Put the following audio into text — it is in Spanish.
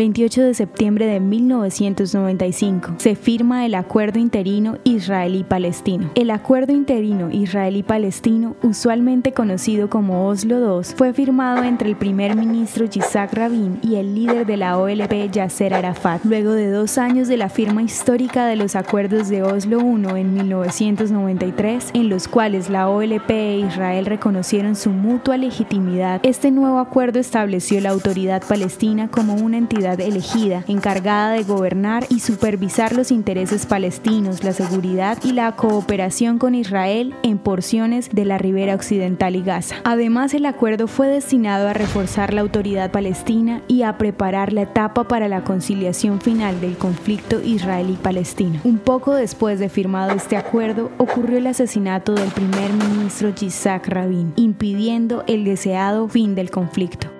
28 de septiembre de 1995, se firma el Acuerdo Interino Israelí-Palestino. El Acuerdo Interino Israelí-Palestino, usualmente conocido como Oslo II, fue firmado entre el primer ministro Yitzhak Rabin y el líder de la OLP Yasser Arafat, luego de dos años de la firma histórica de los acuerdos de Oslo I en 1993, en los cuales la OLP e Israel reconocieron su mutua legitimidad. Este nuevo acuerdo estableció la autoridad palestina como una entidad elegida, encargada de gobernar y supervisar los intereses palestinos, la seguridad y la cooperación con Israel en porciones de la ribera occidental y Gaza. Además, el acuerdo fue destinado a reforzar la autoridad palestina y a preparar la etapa para la conciliación final del conflicto israelí-palestino. Un poco después de firmado este acuerdo, ocurrió el asesinato del primer ministro Yitzhak Rabin, impidiendo el deseado fin del conflicto.